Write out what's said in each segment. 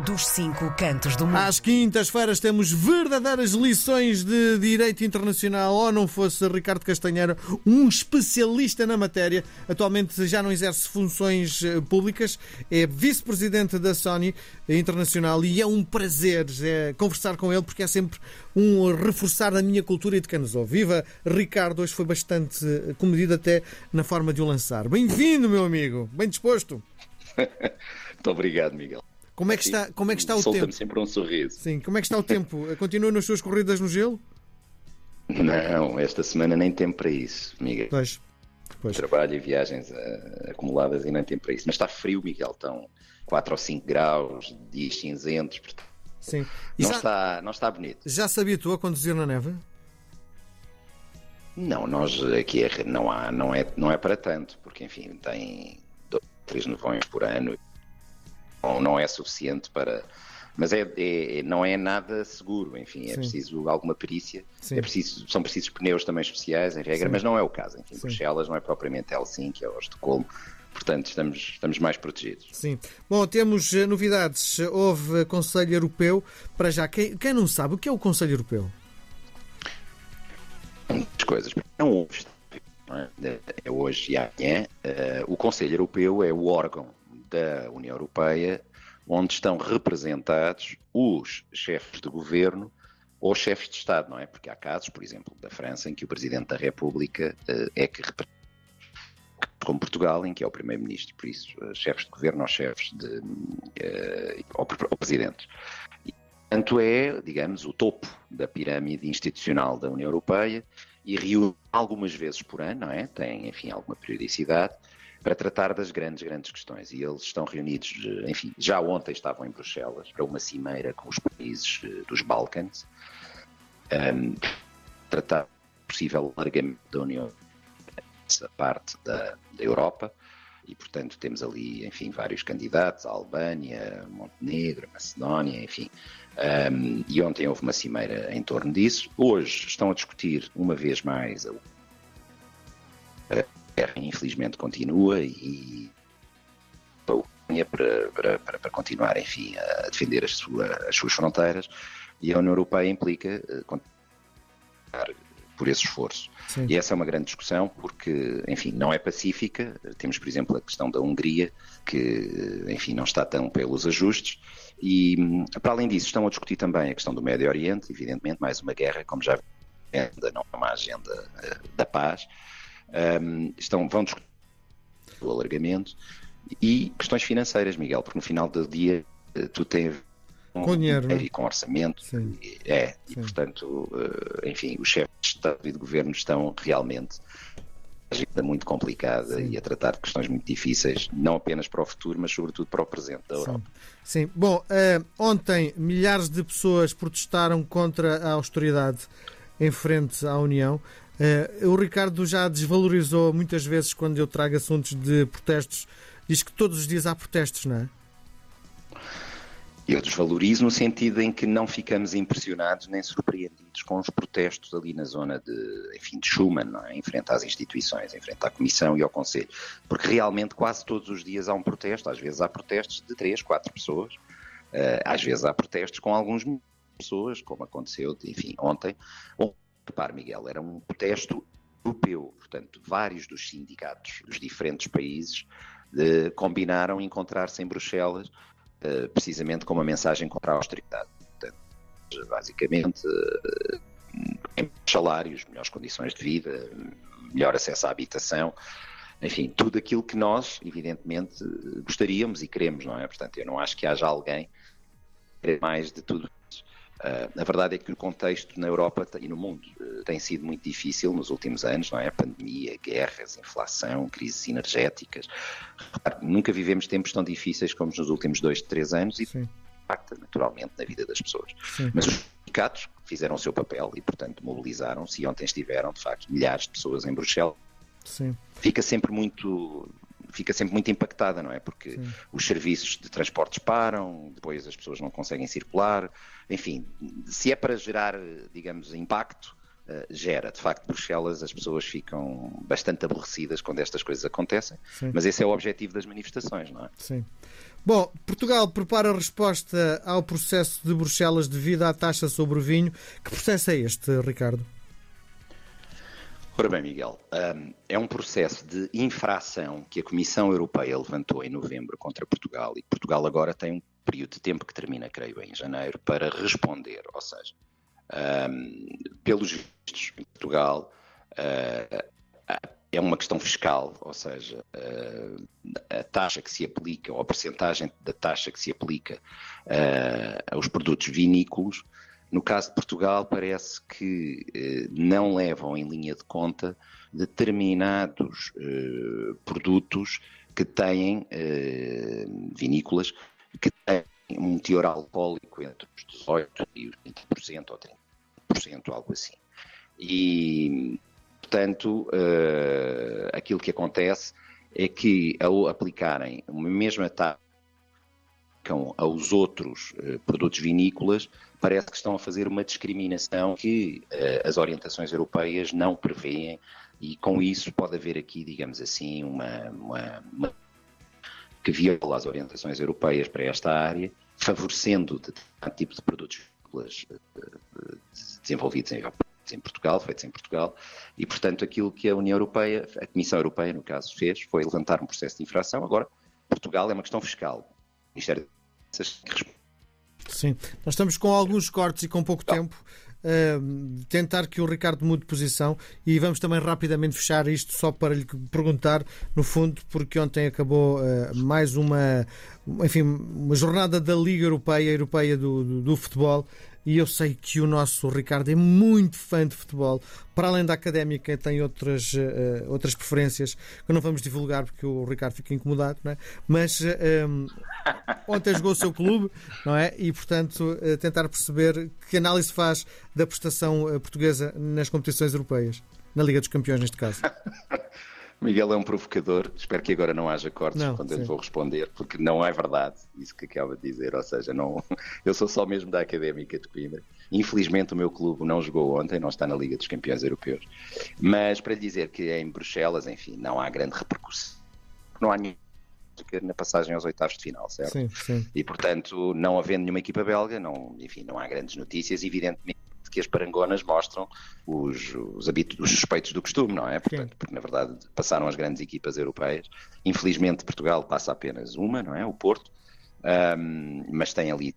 dos cinco cantos do mundo. Às quintas-feiras temos verdadeiras lições de direito internacional. Ou não fosse Ricardo Castanheira, um especialista na matéria, atualmente já não exerce funções eh, públicas, é vice-presidente da Sony Internacional e é um prazer é, conversar com ele porque é sempre um reforçar da minha cultura e de quem nos ouve. Viva Ricardo, hoje foi bastante eh, comedido até na forma de o lançar. Bem-vindo, meu amigo, bem disposto. Muito obrigado, Miguel. Como é que está, como é que está o tempo? sempre um sorriso. Sim, como é que está o tempo? Continua nas suas corridas no gelo? Não, esta semana nem tempo para isso, Miguel. Pois. Pois. Trabalho e viagens uh, acumuladas e nem tempo para isso. Mas está frio, Miguel. Estão 4 ou 5 graus, dias cinzentos. Portanto, Sim. E não, já, está, não está bonito. Já se habituou a conduzir na neve? Não, nós aqui é, não, há, não, é, não é para tanto, porque enfim, tem dois, três nevões por ano não, não é suficiente para. Mas é, é, não é nada seguro, enfim, é Sim. preciso alguma perícia, é preciso, são precisos pneus também especiais, em regra, Sim. mas não é o caso. Enfim. Bruxelas não é propriamente Helsinki ou Estocolmo, portanto estamos, estamos mais protegidos. Sim. Bom, temos eh, novidades. Houve Conselho Europeu. Para já, quem, quem não sabe, o que é o Conselho Europeu? Muitas coisas. Não houve. É? é hoje e amanhã. Uh, o Conselho Europeu é o órgão da União Europeia, onde estão representados os chefes de governo ou chefes de Estado, não é? Porque há casos, por exemplo, da França, em que o Presidente da República uh, é que representa, como Portugal, em que é o Primeiro-Ministro, por isso, uh, chefes de governo ou chefes de. Uh, ou, ou presidentes. E, portanto, é, digamos, o topo da pirâmide institucional da União Europeia e reúne algumas vezes por ano, não é? Tem, enfim, alguma periodicidade para tratar das grandes, grandes questões. E eles estão reunidos, enfim, já ontem estavam em Bruxelas para uma cimeira com os países eh, dos Balcãs, um, tratar possível largamento da União essa parte da, da Europa e, portanto, temos ali, enfim, vários candidatos, a Albânia, Montenegro, Macedónia, enfim. Um, e ontem houve uma cimeira em torno disso. Hoje estão a discutir, uma vez mais, a, guerra infelizmente continua e para, para, para, para continuar, enfim, a defender as, sua, as suas fronteiras e a União Europeia implica uh, continuar por esse esforço. Sim. E essa é uma grande discussão porque, enfim, não é pacífica. Temos, por exemplo, a questão da Hungria, que, enfim, não está tão pelos ajustes. E, para além disso, estão a discutir também a questão do Médio Oriente, evidentemente, mais uma guerra, como já ainda não é uma agenda uh, da paz um, estão, vão discutir o alargamento e questões financeiras, Miguel, porque no final do dia eh, tu tens um, com dinheiro, né? e com orçamento, Sim. é, Sim. e portanto, eh, enfim, os chefes de Estado e de Governo estão realmente agenda muito complicada Sim. e a tratar de questões muito difíceis, não apenas para o futuro, mas sobretudo para o presente da Europa. Sim, Sim. bom, uh, ontem milhares de pessoas protestaram contra a austeridade em frente à União. Uh, o Ricardo já desvalorizou muitas vezes quando eu trago assuntos de protestos. Diz que todos os dias há protestos, não é? Eu desvalorizo no sentido em que não ficamos impressionados nem surpreendidos com os protestos ali na zona de, enfim, de Schuman, é? em frente às instituições, em frente à Comissão e ao Conselho. Porque realmente quase todos os dias há um protesto, às vezes há protestos de três, quatro pessoas, uh, às vezes há protestos com alguns pessoas, como aconteceu, enfim, ontem, Repare, Miguel, era um protesto europeu, portanto, vários dos sindicatos dos diferentes países eh, combinaram encontrar-se em Bruxelas eh, precisamente com uma mensagem contra a austeridade. Portanto, basicamente, eh, salários, melhores condições de vida, melhor acesso à habitação, enfim, tudo aquilo que nós, evidentemente, gostaríamos e queremos, não é? Portanto, eu não acho que haja alguém mais de tudo Uh, a verdade é que o contexto na Europa e no mundo uh, tem sido muito difícil nos últimos anos, não é? Pandemia, guerras, inflação, crises energéticas. Nunca vivemos tempos tão difíceis como nos últimos dois, três anos e impacta naturalmente na vida das pessoas. Sim. Mas os sindicatos fizeram o seu papel e, portanto, mobilizaram-se e ontem estiveram, de facto, milhares de pessoas em Bruxelas. Sim. Fica sempre muito fica sempre muito impactada, não é? Porque Sim. os serviços de transportes param, depois as pessoas não conseguem circular, enfim, se é para gerar, digamos, impacto, uh, gera. De facto, Bruxelas, as pessoas ficam bastante aborrecidas quando estas coisas acontecem, Sim. mas esse é o objetivo das manifestações, não é? Sim. Bom, Portugal prepara a resposta ao processo de Bruxelas devido à taxa sobre o vinho. Que processo é este, Ricardo? Ora bem, Miguel, um, é um processo de infração que a Comissão Europeia levantou em novembro contra Portugal e Portugal agora tem um período de tempo que termina, creio, em janeiro, para responder. Ou seja, um, pelos vistos em Portugal, uh, é uma questão fiscal, ou seja, uh, a taxa que se aplica, ou a percentagem da taxa que se aplica uh, aos produtos vinícolos, no caso de Portugal, parece que uh, não levam em linha de conta determinados produtos que têm vinícolas que têm um teor alcoólico entre os 18% e os 20% ou 30%, algo assim. E portanto, aquilo que acontece é que ao aplicarem a mesma taxa aos outros uh, produtos vinícolas, parece que estão a fazer uma discriminação que uh, as orientações europeias não prevêem e com isso pode haver aqui, digamos assim, uma, uma, uma que viola as orientações europeias para esta área, favorecendo determinado tipo de produtos vinícolas desenvolvidos em Europa em Portugal, feitos em Portugal, e portanto aquilo que a União Europeia, a Comissão Europeia no caso, fez foi levantar um processo de infração. Agora, Portugal é uma questão fiscal. Ministério Sim, nós estamos com alguns cortes e com pouco tempo. Uh, tentar que o Ricardo mude de posição e vamos também rapidamente fechar isto só para lhe perguntar, no fundo, porque ontem acabou uh, mais uma, enfim, uma jornada da Liga Europeia, Europeia do, do, do Futebol e eu sei que o nosso Ricardo é muito fã de futebol. Para além da académica, tem outras, uh, outras preferências que não vamos divulgar porque o Ricardo fica incomodado, não é? Mas uh, eh, um, ontem jogou o seu clube, não é? E, portanto, uh, tentar perceber que análise faz da prestação portuguesa nas competições europeias, na Liga dos Campeões, neste caso. Miguel é um provocador, espero que agora não haja cortes não, quando sim. eu vou responder, porque não é verdade isso que acaba de dizer, ou seja, não, eu sou só mesmo da Académica de Coimbra. Infelizmente o meu clube não jogou ontem, não está na Liga dos Campeões Europeus, mas para lhe dizer que é em Bruxelas, enfim, não há grande repercussão, não há nenhum na passagem aos oitavos de final, certo? Sim, sim. E portanto, não havendo nenhuma equipa belga, não, enfim, não há grandes notícias, evidentemente que as parangonas mostram os, os, os suspeitos do costume, não é? Portanto, porque na verdade passaram as grandes equipas europeias. Infelizmente Portugal passa apenas uma, não é? O Porto, um, mas tem ali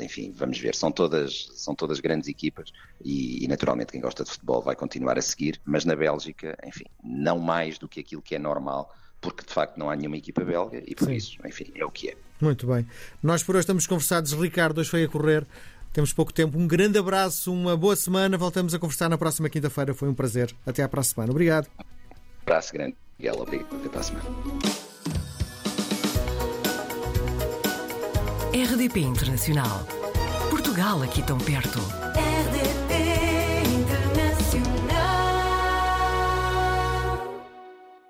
enfim, vamos ver, são todas, são todas grandes equipas e, e, naturalmente quem gosta de futebol vai continuar a seguir, mas na Bélgica, enfim, não mais do que aquilo que é normal, porque de facto não há nenhuma equipa belga e por Sim. isso, enfim, é o que é. Muito bem. Nós por hoje estamos conversados, Ricardo, hoje foi a correr. Temos pouco tempo. Um grande abraço, uma boa semana. Voltamos a conversar na próxima quinta-feira. Foi um prazer. Até à próxima semana. Obrigado. Um abraço grande, Miguel. Obrigado. Até para a semana. RDP Internacional. Portugal aqui tão perto.